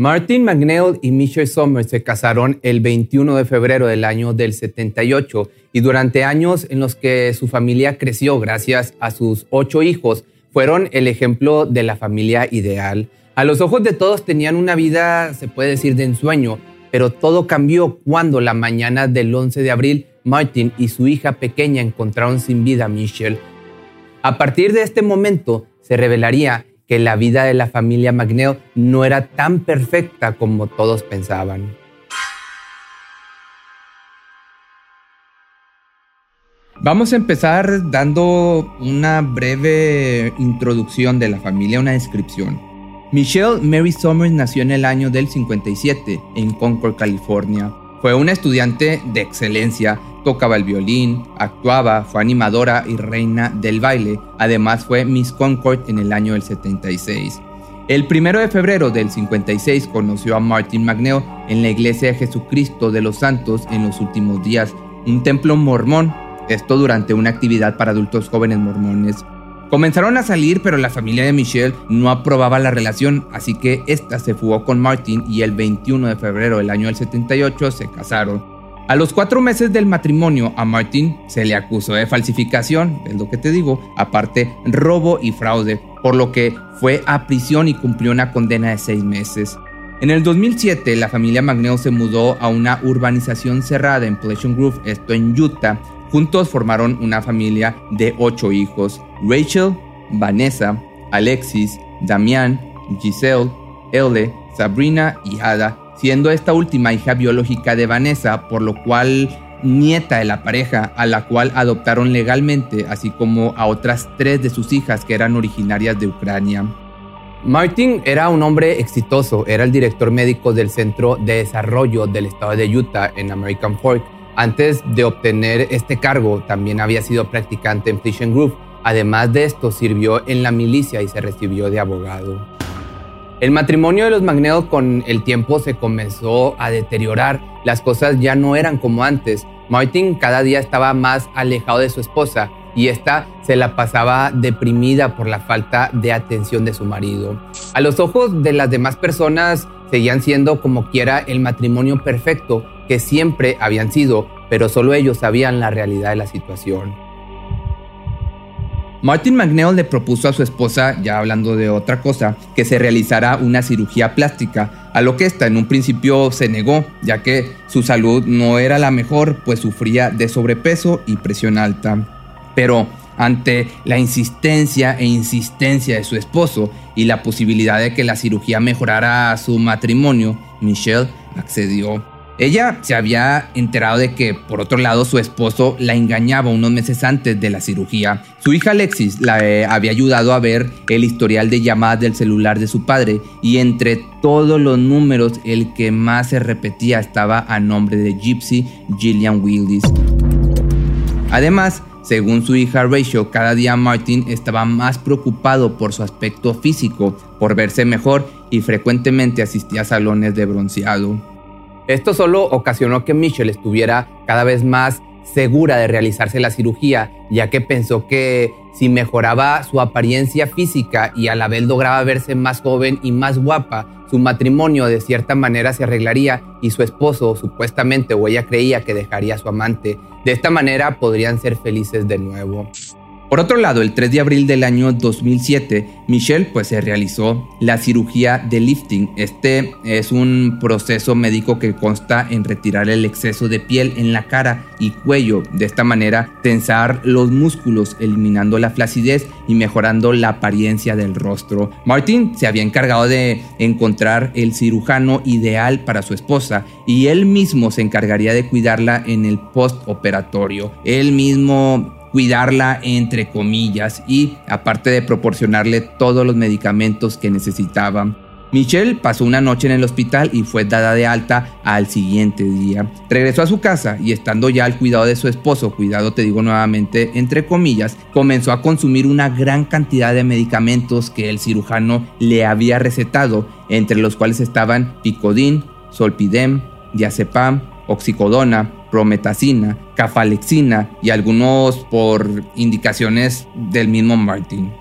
Martin McNeil y Michelle Summers se casaron el 21 de febrero del año del 78 y durante años en los que su familia creció gracias a sus ocho hijos, fueron el ejemplo de la familia ideal. A los ojos de todos tenían una vida, se puede decir, de ensueño, pero todo cambió cuando la mañana del 11 de abril Martin y su hija pequeña encontraron sin vida a Michelle. A partir de este momento se revelaría que la vida de la familia McNeil no era tan perfecta como todos pensaban. Vamos a empezar dando una breve introducción de la familia, una descripción. Michelle Mary Summers nació en el año del 57 en Concord, California. Fue una estudiante de excelencia, tocaba el violín, actuaba, fue animadora y reina del baile. Además fue Miss Concord en el año del 76. El primero de febrero del 56 conoció a Martin McNeil en la Iglesia de Jesucristo de los Santos en los últimos días, un templo mormón, esto durante una actividad para adultos jóvenes mormones. Comenzaron a salir, pero la familia de Michelle no aprobaba la relación, así que esta se fugó con Martin y el 21 de febrero del año del 78 se casaron. A los cuatro meses del matrimonio a Martin se le acusó de falsificación, es lo que te digo, aparte robo y fraude, por lo que fue a prisión y cumplió una condena de seis meses. En el 2007 la familia Magneo se mudó a una urbanización cerrada en Pleasant Grove, esto en Utah, Juntos formaron una familia de ocho hijos, Rachel, Vanessa, Alexis, Damián, Giselle, Elle, Sabrina y Ada, siendo esta última hija biológica de Vanessa, por lo cual nieta de la pareja, a la cual adoptaron legalmente, así como a otras tres de sus hijas que eran originarias de Ucrania. Martin era un hombre exitoso, era el director médico del Centro de Desarrollo del Estado de Utah en American Fork antes de obtener este cargo, también había sido practicante en Fish Group. Además de esto, sirvió en la milicia y se recibió de abogado. El matrimonio de los Magneos con el tiempo se comenzó a deteriorar. Las cosas ya no eran como antes. Martin cada día estaba más alejado de su esposa y esta se la pasaba deprimida por la falta de atención de su marido. A los ojos de las demás personas seguían siendo como quiera el matrimonio perfecto, que siempre habían sido, pero solo ellos sabían la realidad de la situación. Martin McNeil le propuso a su esposa, ya hablando de otra cosa, que se realizara una cirugía plástica, a lo que ésta en un principio se negó, ya que su salud no era la mejor, pues sufría de sobrepeso y presión alta. Pero ante la insistencia e insistencia de su esposo y la posibilidad de que la cirugía mejorara su matrimonio, Michelle accedió. Ella se había enterado de que, por otro lado, su esposo la engañaba unos meses antes de la cirugía. Su hija Alexis la eh, había ayudado a ver el historial de llamadas del celular de su padre y entre todos los números el que más se repetía estaba a nombre de Gypsy Gillian Willis. Además, según su hija Rachel, cada día Martin estaba más preocupado por su aspecto físico, por verse mejor y frecuentemente asistía a salones de bronceado. Esto solo ocasionó que Michelle estuviera cada vez más segura de realizarse la cirugía, ya que pensó que si mejoraba su apariencia física y a la vez lograba verse más joven y más guapa, su matrimonio de cierta manera se arreglaría y su esposo supuestamente o ella creía que dejaría a su amante. De esta manera podrían ser felices de nuevo. Por otro lado, el 3 de abril del año 2007, Michelle pues se realizó la cirugía de lifting. Este es un proceso médico que consta en retirar el exceso de piel en la cara y cuello. De esta manera, tensar los músculos, eliminando la flacidez y mejorando la apariencia del rostro. Martin se había encargado de encontrar el cirujano ideal para su esposa y él mismo se encargaría de cuidarla en el postoperatorio. Él mismo cuidarla entre comillas y aparte de proporcionarle todos los medicamentos que necesitaba. Michelle pasó una noche en el hospital y fue dada de alta al siguiente día. Regresó a su casa y estando ya al cuidado de su esposo, cuidado te digo nuevamente entre comillas, comenzó a consumir una gran cantidad de medicamentos que el cirujano le había recetado, entre los cuales estaban Picodin, Solpidem, Diazepam, Oxicodona, prometacina, cafalexina y algunos por indicaciones del mismo Martin.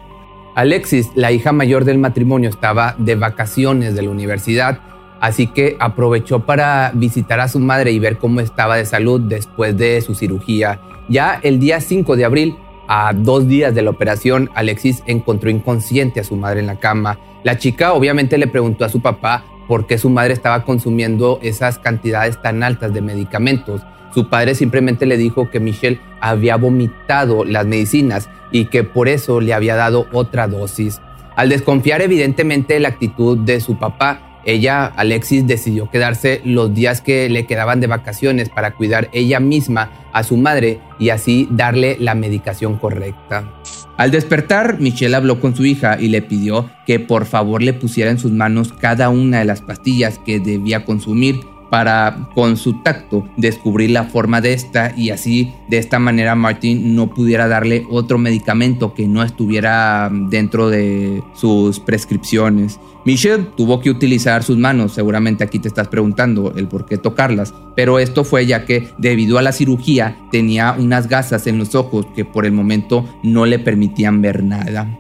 Alexis, la hija mayor del matrimonio, estaba de vacaciones de la universidad, así que aprovechó para visitar a su madre y ver cómo estaba de salud después de su cirugía. Ya el día 5 de abril, a dos días de la operación, Alexis encontró inconsciente a su madre en la cama. La chica obviamente le preguntó a su papá por qué su madre estaba consumiendo esas cantidades tan altas de medicamentos. Su padre simplemente le dijo que Michelle había vomitado las medicinas y que por eso le había dado otra dosis. Al desconfiar evidentemente de la actitud de su papá, ella, Alexis, decidió quedarse los días que le quedaban de vacaciones para cuidar ella misma a su madre y así darle la medicación correcta. Al despertar, Michelle habló con su hija y le pidió que por favor le pusiera en sus manos cada una de las pastillas que debía consumir para con su tacto descubrir la forma de esta y así de esta manera Martin no pudiera darle otro medicamento que no estuviera dentro de sus prescripciones. Michelle tuvo que utilizar sus manos, seguramente aquí te estás preguntando el por qué tocarlas, pero esto fue ya que debido a la cirugía tenía unas gasas en los ojos que por el momento no le permitían ver nada.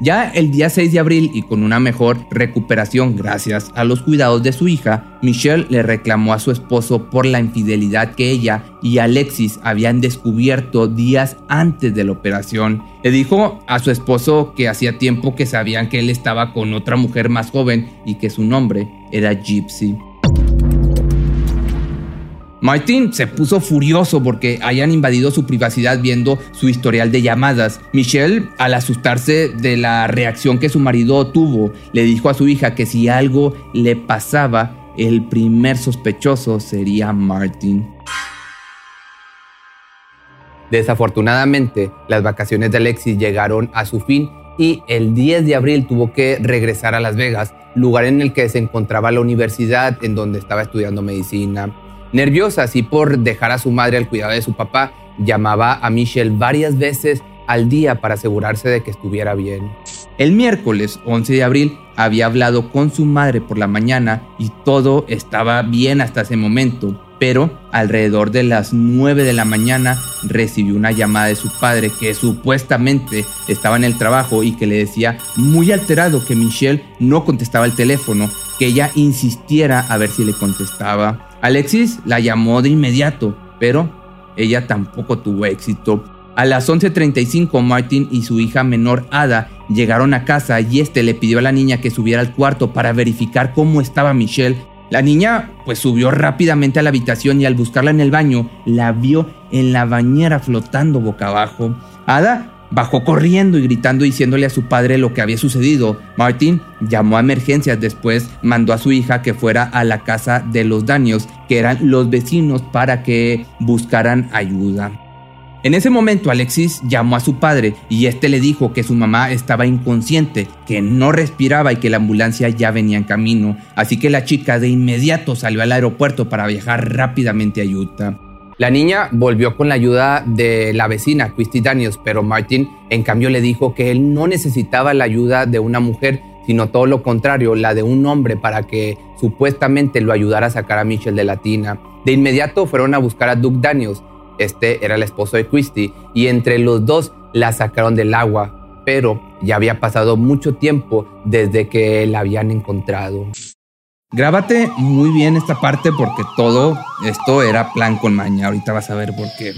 Ya el día 6 de abril y con una mejor recuperación gracias a los cuidados de su hija, Michelle le reclamó a su esposo por la infidelidad que ella y Alexis habían descubierto días antes de la operación. Le dijo a su esposo que hacía tiempo que sabían que él estaba con otra mujer más joven y que su nombre era Gypsy. Martin se puso furioso porque hayan invadido su privacidad viendo su historial de llamadas. Michelle, al asustarse de la reacción que su marido tuvo, le dijo a su hija que si algo le pasaba, el primer sospechoso sería Martin. Desafortunadamente, las vacaciones de Alexis llegaron a su fin y el 10 de abril tuvo que regresar a Las Vegas, lugar en el que se encontraba la universidad en donde estaba estudiando medicina. Nerviosa así por dejar a su madre al cuidado de su papá, llamaba a Michelle varias veces al día para asegurarse de que estuviera bien. El miércoles 11 de abril había hablado con su madre por la mañana y todo estaba bien hasta ese momento, pero alrededor de las 9 de la mañana recibió una llamada de su padre que supuestamente estaba en el trabajo y que le decía muy alterado que Michelle no contestaba el teléfono, que ella insistiera a ver si le contestaba. Alexis la llamó de inmediato, pero ella tampoco tuvo éxito. A las 11.35 Martin y su hija menor Ada llegaron a casa y este le pidió a la niña que subiera al cuarto para verificar cómo estaba Michelle. La niña pues subió rápidamente a la habitación y al buscarla en el baño la vio en la bañera flotando boca abajo. Ada Bajó corriendo y gritando diciéndole a su padre lo que había sucedido. Martin llamó a emergencias, después mandó a su hija que fuera a la casa de los daños, que eran los vecinos, para que buscaran ayuda. En ese momento Alexis llamó a su padre y este le dijo que su mamá estaba inconsciente, que no respiraba y que la ambulancia ya venía en camino, así que la chica de inmediato salió al aeropuerto para viajar rápidamente a Utah. La niña volvió con la ayuda de la vecina, Christy Daniels, pero Martin en cambio le dijo que él no necesitaba la ayuda de una mujer, sino todo lo contrario, la de un hombre para que supuestamente lo ayudara a sacar a Michelle de la tina. De inmediato fueron a buscar a Doug Daniels, este era el esposo de Christy, y entre los dos la sacaron del agua, pero ya había pasado mucho tiempo desde que la habían encontrado. Grábate muy bien esta parte porque todo esto era plan con maña. Ahorita vas a ver por qué.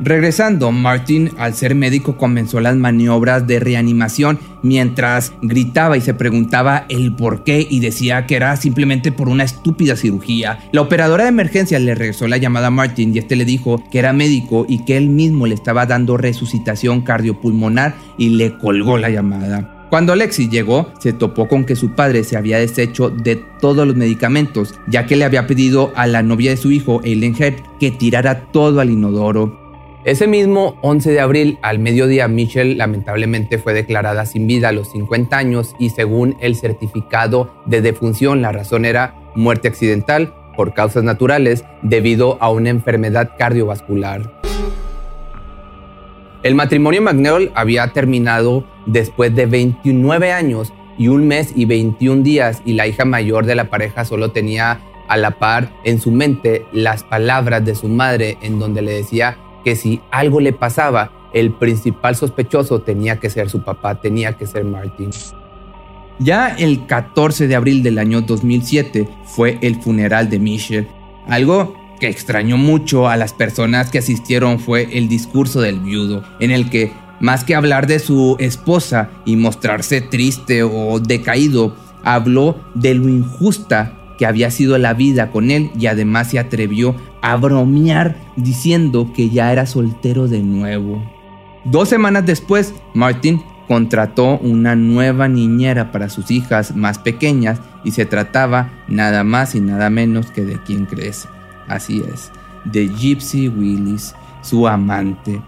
Regresando, Martin, al ser médico, comenzó las maniobras de reanimación mientras gritaba y se preguntaba el por qué y decía que era simplemente por una estúpida cirugía. La operadora de emergencia le regresó la llamada a Martin y este le dijo que era médico y que él mismo le estaba dando resucitación cardiopulmonar y le colgó la llamada. Cuando Alexis llegó, se topó con que su padre se había deshecho de todos los medicamentos, ya que le había pedido a la novia de su hijo, Eileen Head, que tirara todo al inodoro. Ese mismo 11 de abril, al mediodía, Michelle lamentablemente fue declarada sin vida a los 50 años y según el certificado de defunción, la razón era muerte accidental por causas naturales debido a una enfermedad cardiovascular. El matrimonio McNeil había terminado después de 29 años y un mes y 21 días y la hija mayor de la pareja solo tenía a la par en su mente las palabras de su madre en donde le decía que si algo le pasaba, el principal sospechoso tenía que ser su papá, tenía que ser Martin. Ya el 14 de abril del año 2007 fue el funeral de Michelle, algo que extrañó mucho a las personas que asistieron fue el discurso del viudo, en el que, más que hablar de su esposa y mostrarse triste o decaído, habló de lo injusta que había sido la vida con él y además se atrevió a bromear diciendo que ya era soltero de nuevo. Dos semanas después, Martin contrató una nueva niñera para sus hijas más pequeñas y se trataba nada más y nada menos que de quien crees Así es, de Gypsy Willis, su amante.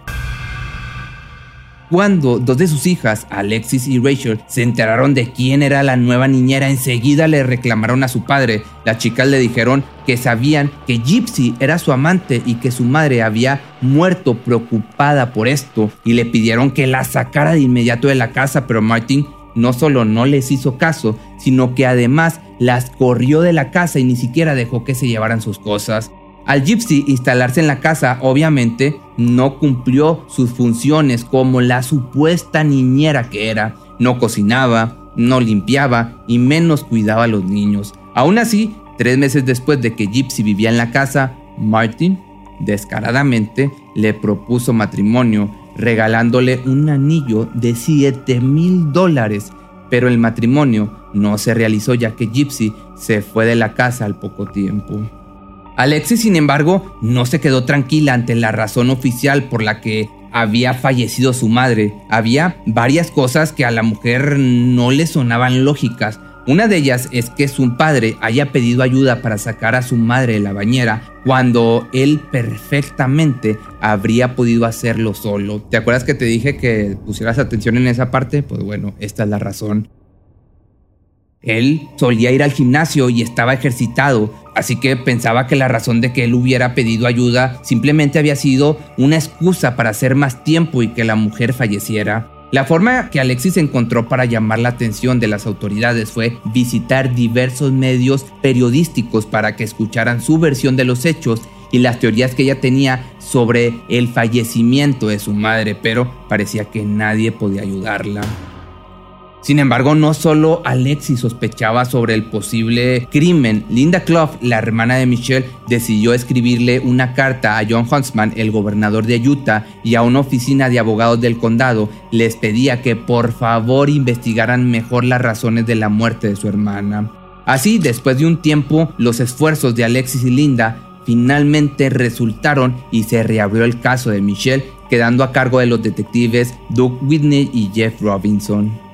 Cuando dos de sus hijas, Alexis y Rachel, se enteraron de quién era la nueva niñera, enseguida le reclamaron a su padre. Las chicas le dijeron que sabían que Gypsy era su amante y que su madre había muerto preocupada por esto y le pidieron que la sacara de inmediato de la casa, pero Martin no solo no les hizo caso, sino que además las corrió de la casa y ni siquiera dejó que se llevaran sus cosas. Al Gypsy instalarse en la casa, obviamente, no cumplió sus funciones como la supuesta niñera que era. No cocinaba, no limpiaba y menos cuidaba a los niños. Aún así, tres meses después de que Gypsy vivía en la casa, Martin, descaradamente, le propuso matrimonio regalándole un anillo de 7 mil dólares, pero el matrimonio no se realizó ya que Gypsy se fue de la casa al poco tiempo. Alexis, sin embargo, no se quedó tranquila ante la razón oficial por la que había fallecido su madre. Había varias cosas que a la mujer no le sonaban lógicas, una de ellas es que su padre haya pedido ayuda para sacar a su madre de la bañera cuando él perfectamente habría podido hacerlo solo. ¿Te acuerdas que te dije que pusieras atención en esa parte? Pues bueno, esta es la razón. Él solía ir al gimnasio y estaba ejercitado, así que pensaba que la razón de que él hubiera pedido ayuda simplemente había sido una excusa para hacer más tiempo y que la mujer falleciera. La forma que Alexis encontró para llamar la atención de las autoridades fue visitar diversos medios periodísticos para que escucharan su versión de los hechos y las teorías que ella tenía sobre el fallecimiento de su madre, pero parecía que nadie podía ayudarla. Sin embargo, no solo Alexis sospechaba sobre el posible crimen. Linda Clough, la hermana de Michelle, decidió escribirle una carta a John Huntsman, el gobernador de Utah, y a una oficina de abogados del condado. Les pedía que por favor investigaran mejor las razones de la muerte de su hermana. Así, después de un tiempo, los esfuerzos de Alexis y Linda finalmente resultaron y se reabrió el caso de Michelle, quedando a cargo de los detectives Doug Whitney y Jeff Robinson.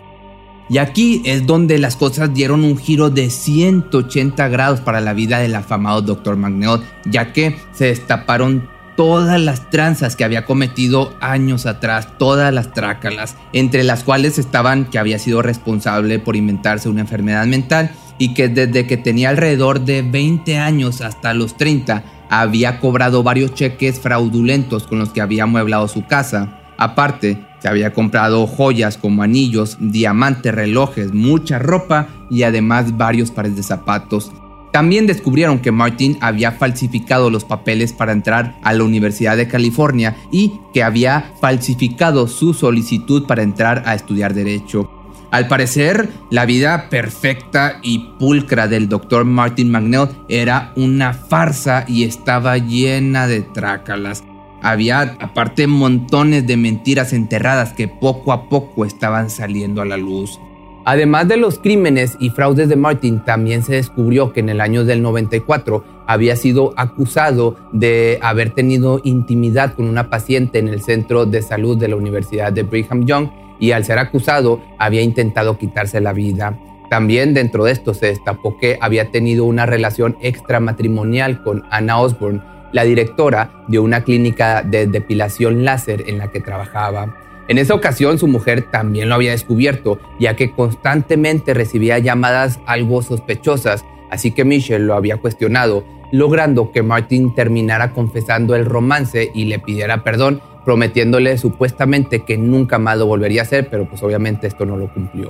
Y aquí es donde las cosas dieron un giro de 180 grados para la vida del afamado Dr. Magneot, ya que se destaparon todas las tranzas que había cometido años atrás, todas las trácalas, entre las cuales estaban que había sido responsable por inventarse una enfermedad mental y que desde que tenía alrededor de 20 años hasta los 30 había cobrado varios cheques fraudulentos con los que había amueblado su casa. Aparte, había comprado joyas como anillos, diamantes, relojes, mucha ropa y además varios pares de zapatos. También descubrieron que Martin había falsificado los papeles para entrar a la Universidad de California y que había falsificado su solicitud para entrar a estudiar derecho. Al parecer, la vida perfecta y pulcra del Dr. Martin McNeil era una farsa y estaba llena de trácalas. Había aparte montones de mentiras enterradas que poco a poco estaban saliendo a la luz. Además de los crímenes y fraudes de Martin, también se descubrió que en el año del 94 había sido acusado de haber tenido intimidad con una paciente en el centro de salud de la Universidad de Brigham Young y al ser acusado había intentado quitarse la vida. También dentro de esto se destapó que había tenido una relación extramatrimonial con Anna Osborne, la directora de una clínica de depilación láser en la que trabajaba. En esa ocasión su mujer también lo había descubierto, ya que constantemente recibía llamadas algo sospechosas, así que Michelle lo había cuestionado, logrando que Martin terminara confesando el romance y le pidiera perdón, prometiéndole supuestamente que nunca más lo volvería a hacer, pero pues obviamente esto no lo cumplió.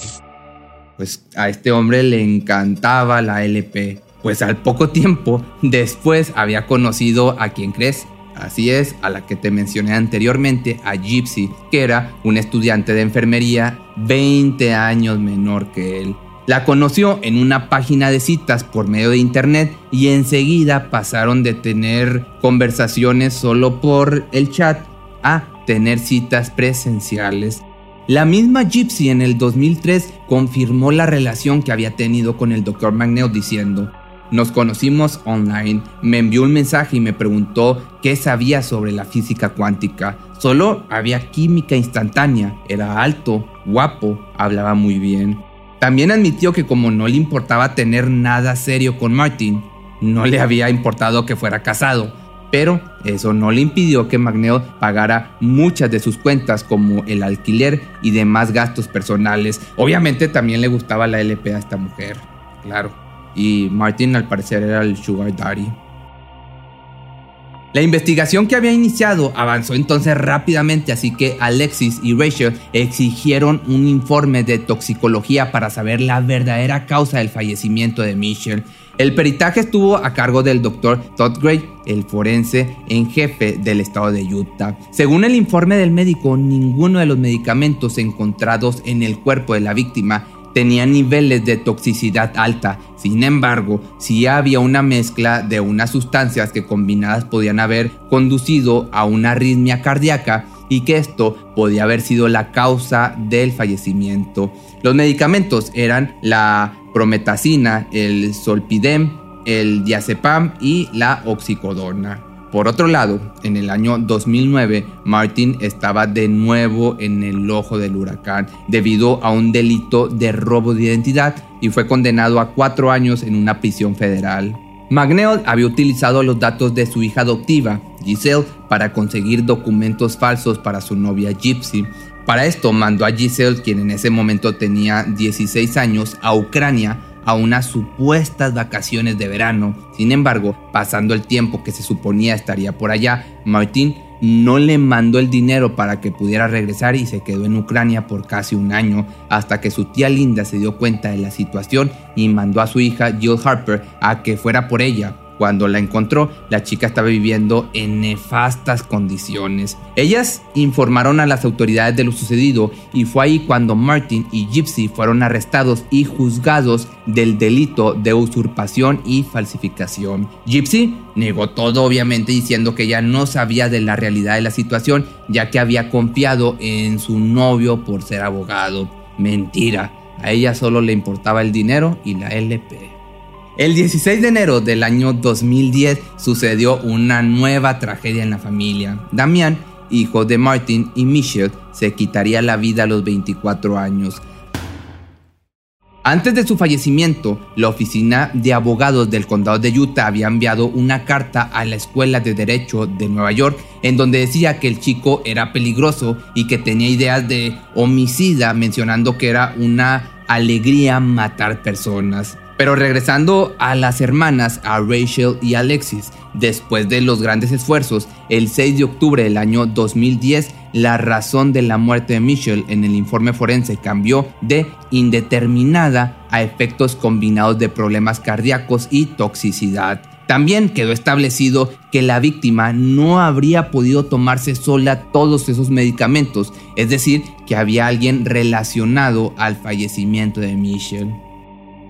Pues a este hombre le encantaba la LP, pues al poco tiempo después había conocido a quien crees, Así es, a la que te mencioné anteriormente, a Gypsy, que era un estudiante de enfermería 20 años menor que él. La conoció en una página de citas por medio de internet y enseguida pasaron de tener conversaciones solo por el chat a tener citas presenciales. La misma Gypsy en el 2003 confirmó la relación que había tenido con el Dr. Magneo diciendo, nos conocimos online, me envió un mensaje y me preguntó qué sabía sobre la física cuántica. Solo había química instantánea, era alto, guapo, hablaba muy bien. También admitió que como no le importaba tener nada serio con Martin, no le había importado que fuera casado, pero eso no le impidió que Magneo pagara muchas de sus cuentas como el alquiler y demás gastos personales. Obviamente también le gustaba la LP a esta mujer, claro y Martin al parecer era el Sugar Daddy. La investigación que había iniciado avanzó entonces rápidamente, así que Alexis y Rachel exigieron un informe de toxicología para saber la verdadera causa del fallecimiento de Michelle. El peritaje estuvo a cargo del doctor Todd Gray, el forense en jefe del estado de Utah. Según el informe del médico, ninguno de los medicamentos encontrados en el cuerpo de la víctima tenía niveles de toxicidad alta. Sin embargo, sí había una mezcla de unas sustancias que combinadas podían haber conducido a una arritmia cardíaca y que esto podía haber sido la causa del fallecimiento. Los medicamentos eran la prometacina, el solpidem, el diazepam y la oxicodona. Por otro lado, en el año 2009, Martin estaba de nuevo en el ojo del huracán debido a un delito de robo de identidad y fue condenado a cuatro años en una prisión federal. McNeil había utilizado los datos de su hija adoptiva, Giselle, para conseguir documentos falsos para su novia Gypsy. Para esto mandó a Giselle, quien en ese momento tenía 16 años, a Ucrania a unas supuestas vacaciones de verano. Sin embargo, pasando el tiempo que se suponía estaría por allá, Martín no le mandó el dinero para que pudiera regresar y se quedó en Ucrania por casi un año, hasta que su tía Linda se dio cuenta de la situación y mandó a su hija Jill Harper a que fuera por ella. Cuando la encontró, la chica estaba viviendo en nefastas condiciones. Ellas informaron a las autoridades de lo sucedido y fue ahí cuando Martin y Gypsy fueron arrestados y juzgados del delito de usurpación y falsificación. Gypsy negó todo obviamente diciendo que ella no sabía de la realidad de la situación ya que había confiado en su novio por ser abogado. Mentira, a ella solo le importaba el dinero y la LP. El 16 de enero del año 2010 sucedió una nueva tragedia en la familia. Damián, hijo de Martin y Michelle, se quitaría la vida a los 24 años. Antes de su fallecimiento, la oficina de abogados del condado de Utah había enviado una carta a la Escuela de Derecho de Nueva York en donde decía que el chico era peligroso y que tenía ideas de homicida, mencionando que era una alegría matar personas. Pero regresando a las hermanas, a Rachel y Alexis, después de los grandes esfuerzos, el 6 de octubre del año 2010, la razón de la muerte de Michelle en el informe forense cambió de indeterminada a efectos combinados de problemas cardíacos y toxicidad. También quedó establecido que la víctima no habría podido tomarse sola todos esos medicamentos, es decir, que había alguien relacionado al fallecimiento de Michelle.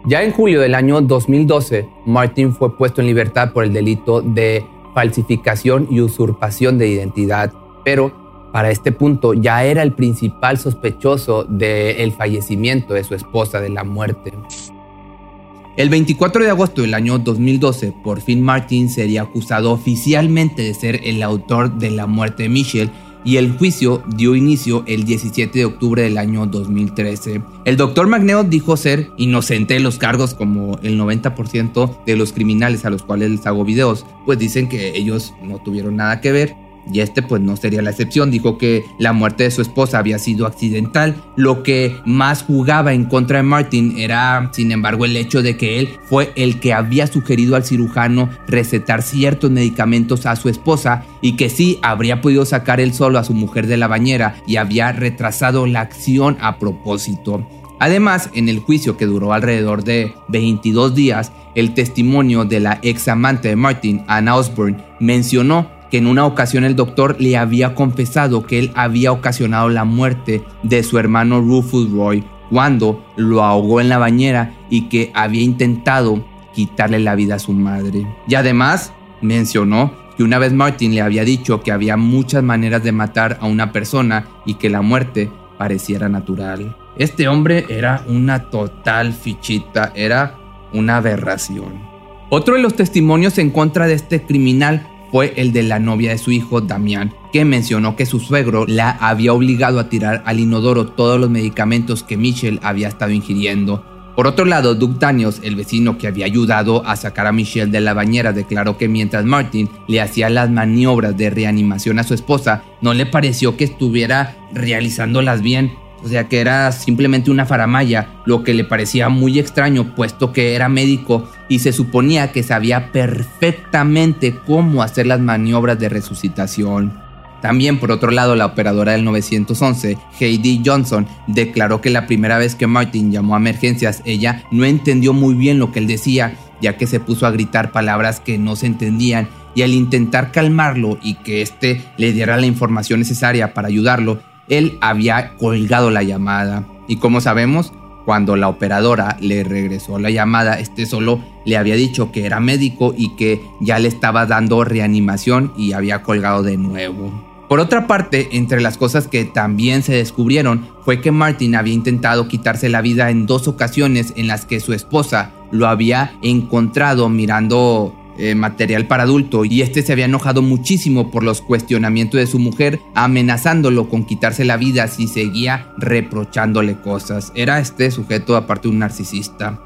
Ya en julio del año 2012, Martin fue puesto en libertad por el delito de falsificación y usurpación de identidad, pero para este punto ya era el principal sospechoso del fallecimiento de su esposa, de la muerte. El 24 de agosto del año 2012, por fin Martin sería acusado oficialmente de ser el autor de la muerte de Michelle y el juicio dio inicio el 17 de octubre del año 2013. El doctor Magneo dijo ser inocente de los cargos como el 90% de los criminales a los cuales les hago videos, pues dicen que ellos no tuvieron nada que ver y este pues no sería la excepción. Dijo que la muerte de su esposa había sido accidental. Lo que más jugaba en contra de Martin era, sin embargo, el hecho de que él fue el que había sugerido al cirujano recetar ciertos medicamentos a su esposa y que sí habría podido sacar él solo a su mujer de la bañera y había retrasado la acción a propósito. Además, en el juicio que duró alrededor de 22 días, el testimonio de la ex amante de Martin, Anna Osborne, mencionó que en una ocasión el doctor le había confesado que él había ocasionado la muerte de su hermano Rufus Roy cuando lo ahogó en la bañera y que había intentado quitarle la vida a su madre. Y además mencionó que una vez Martin le había dicho que había muchas maneras de matar a una persona y que la muerte pareciera natural. Este hombre era una total fichita, era una aberración. Otro de los testimonios en contra de este criminal fue el de la novia de su hijo, Damián, que mencionó que su suegro la había obligado a tirar al inodoro todos los medicamentos que Michelle había estado ingiriendo. Por otro lado, Doug Daniels, el vecino que había ayudado a sacar a Michelle de la bañera, declaró que mientras Martin le hacía las maniobras de reanimación a su esposa, no le pareció que estuviera realizándolas bien, o sea que era simplemente una faramaya, lo que le parecía muy extraño puesto que era médico y se suponía que sabía perfectamente cómo hacer las maniobras de resucitación. También, por otro lado, la operadora del 911, Heidi Johnson, declaró que la primera vez que Martin llamó a emergencias, ella no entendió muy bien lo que él decía, ya que se puso a gritar palabras que no se entendían y al intentar calmarlo y que éste le diera la información necesaria para ayudarlo, él había colgado la llamada. Y como sabemos, cuando la operadora le regresó la llamada, este solo le había dicho que era médico y que ya le estaba dando reanimación y había colgado de nuevo. Por otra parte, entre las cosas que también se descubrieron fue que Martin había intentado quitarse la vida en dos ocasiones en las que su esposa lo había encontrado mirando eh, material para adulto y este se había enojado muchísimo por los cuestionamientos de su mujer, amenazándolo con quitarse la vida si seguía reprochándole cosas. Era este sujeto aparte un narcisista.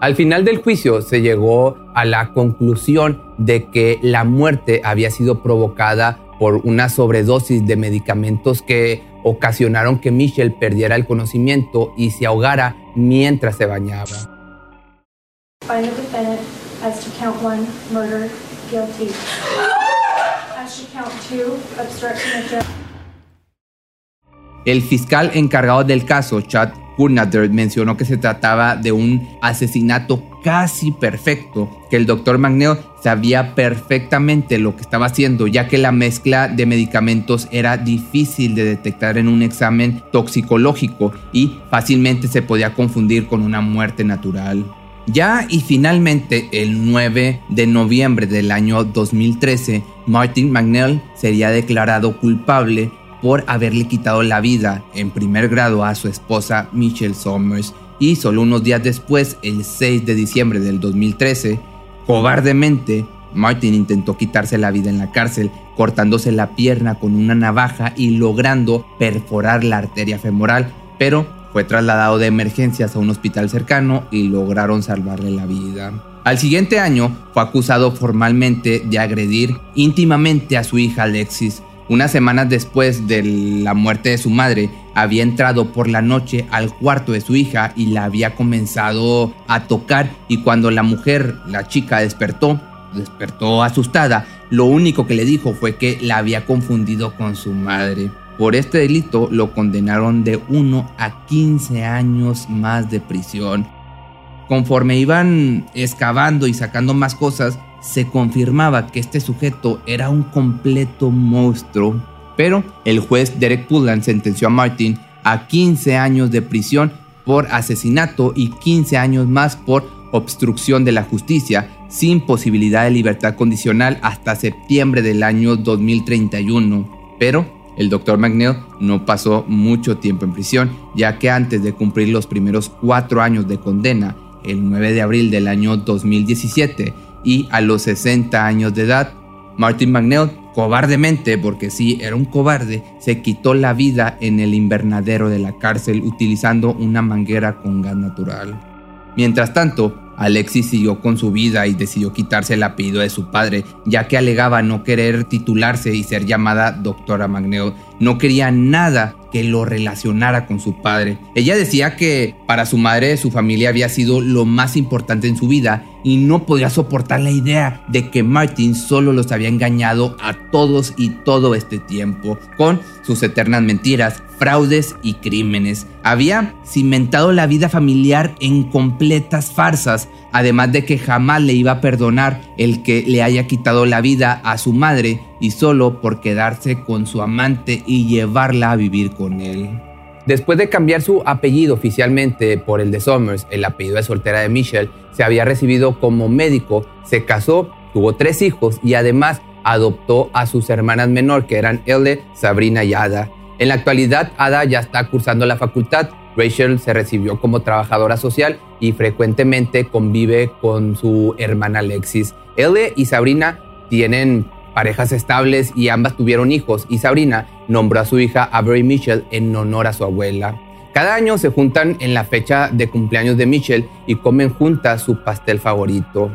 Al final del juicio se llegó a la conclusión de que la muerte había sido provocada por una sobredosis de medicamentos que ocasionaron que Michelle perdiera el conocimiento y se ahogara mientras se bañaba. As to count one, murder, guilty. As to count two, obstruction of justice. El fiscal encargado del caso, Chad Kurnader, mencionó que se trataba de un asesinato casi perfecto, que el doctor Magneo sabía perfectamente lo que estaba haciendo, ya que la mezcla de medicamentos era difícil de detectar en un examen toxicológico y fácilmente se podía confundir con una muerte natural. Ya y finalmente el 9 de noviembre del año 2013, Martin McNeil sería declarado culpable por haberle quitado la vida en primer grado a su esposa Michelle Somers. Y solo unos días después, el 6 de diciembre del 2013, cobardemente, Martin intentó quitarse la vida en la cárcel, cortándose la pierna con una navaja y logrando perforar la arteria femoral, pero fue trasladado de emergencias a un hospital cercano y lograron salvarle la vida. Al siguiente año fue acusado formalmente de agredir íntimamente a su hija Alexis, Unas semanas después de la muerte de su madre, había entrado por la noche al cuarto de su hija y la había comenzado a tocar y cuando la mujer, la chica, despertó, despertó asustada, lo único que le dijo fue que la había confundido con su madre. Por este delito lo condenaron de 1 a 15 años más de prisión. Conforme iban excavando y sacando más cosas, se confirmaba que este sujeto era un completo monstruo. Pero el juez Derek Pullan sentenció a Martin a 15 años de prisión por asesinato y 15 años más por obstrucción de la justicia, sin posibilidad de libertad condicional hasta septiembre del año 2031. Pero el Dr. McNeil no pasó mucho tiempo en prisión, ya que antes de cumplir los primeros cuatro años de condena, el 9 de abril del año 2017, y a los 60 años de edad, Martin McNeil, cobardemente, porque sí, era un cobarde, se quitó la vida en el invernadero de la cárcel utilizando una manguera con gas natural. Mientras tanto, Alexis siguió con su vida y decidió quitarse el apellido de su padre, ya que alegaba no querer titularse y ser llamada doctora McNeil. No quería nada que lo relacionara con su padre. Ella decía que para su madre su familia había sido lo más importante en su vida y no podía soportar la idea de que Martin solo los había engañado a todos y todo este tiempo, con sus eternas mentiras, fraudes y crímenes. Había cimentado la vida familiar en completas farsas, además de que jamás le iba a perdonar el que le haya quitado la vida a su madre y solo por quedarse con su amante y llevarla a vivir con él. Después de cambiar su apellido oficialmente por el de Somers, el apellido de soltera de Michelle, se había recibido como médico, se casó, tuvo tres hijos y además adoptó a sus hermanas menor que eran Elle, Sabrina y Ada. En la actualidad, Ada ya está cursando la facultad. Rachel se recibió como trabajadora social y frecuentemente convive con su hermana Alexis. Elle y Sabrina tienen parejas estables y ambas tuvieron hijos y Sabrina nombró a su hija Avery Mitchell en honor a su abuela. Cada año se juntan en la fecha de cumpleaños de Mitchell y comen juntas su pastel favorito.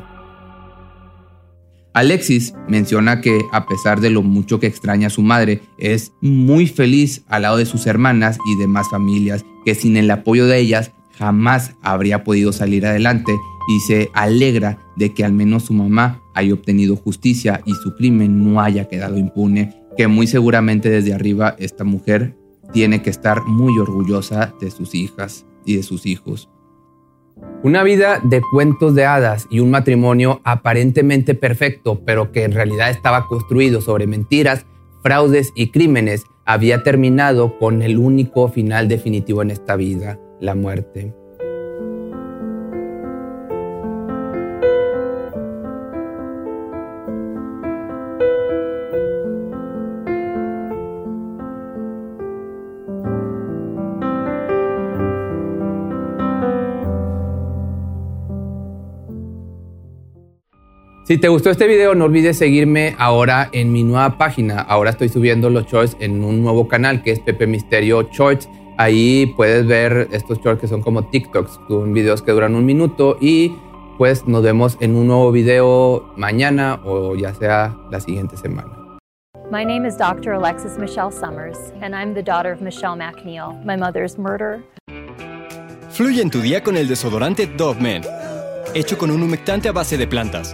Alexis menciona que a pesar de lo mucho que extraña a su madre, es muy feliz al lado de sus hermanas y demás familias, que sin el apoyo de ellas jamás habría podido salir adelante y se alegra de que al menos su mamá haya obtenido justicia y su crimen no haya quedado impune, que muy seguramente desde arriba esta mujer tiene que estar muy orgullosa de sus hijas y de sus hijos. Una vida de cuentos de hadas y un matrimonio aparentemente perfecto, pero que en realidad estaba construido sobre mentiras, fraudes y crímenes, había terminado con el único final definitivo en esta vida, la muerte. Si te gustó este video, no olvides seguirme ahora en mi nueva página. Ahora estoy subiendo los shorts en un nuevo canal que es Pepe Misterio Shorts. Ahí puedes ver estos shorts que son como TikToks, son videos que duran un minuto y pues nos vemos en un nuevo video mañana o ya sea la siguiente semana. My name is Dr. Alexis Michelle Summers, and I'm the daughter of Michelle McNeil, my mother's murder. Fluye en tu día con el desodorante Dove Men, hecho con un humectante a base de plantas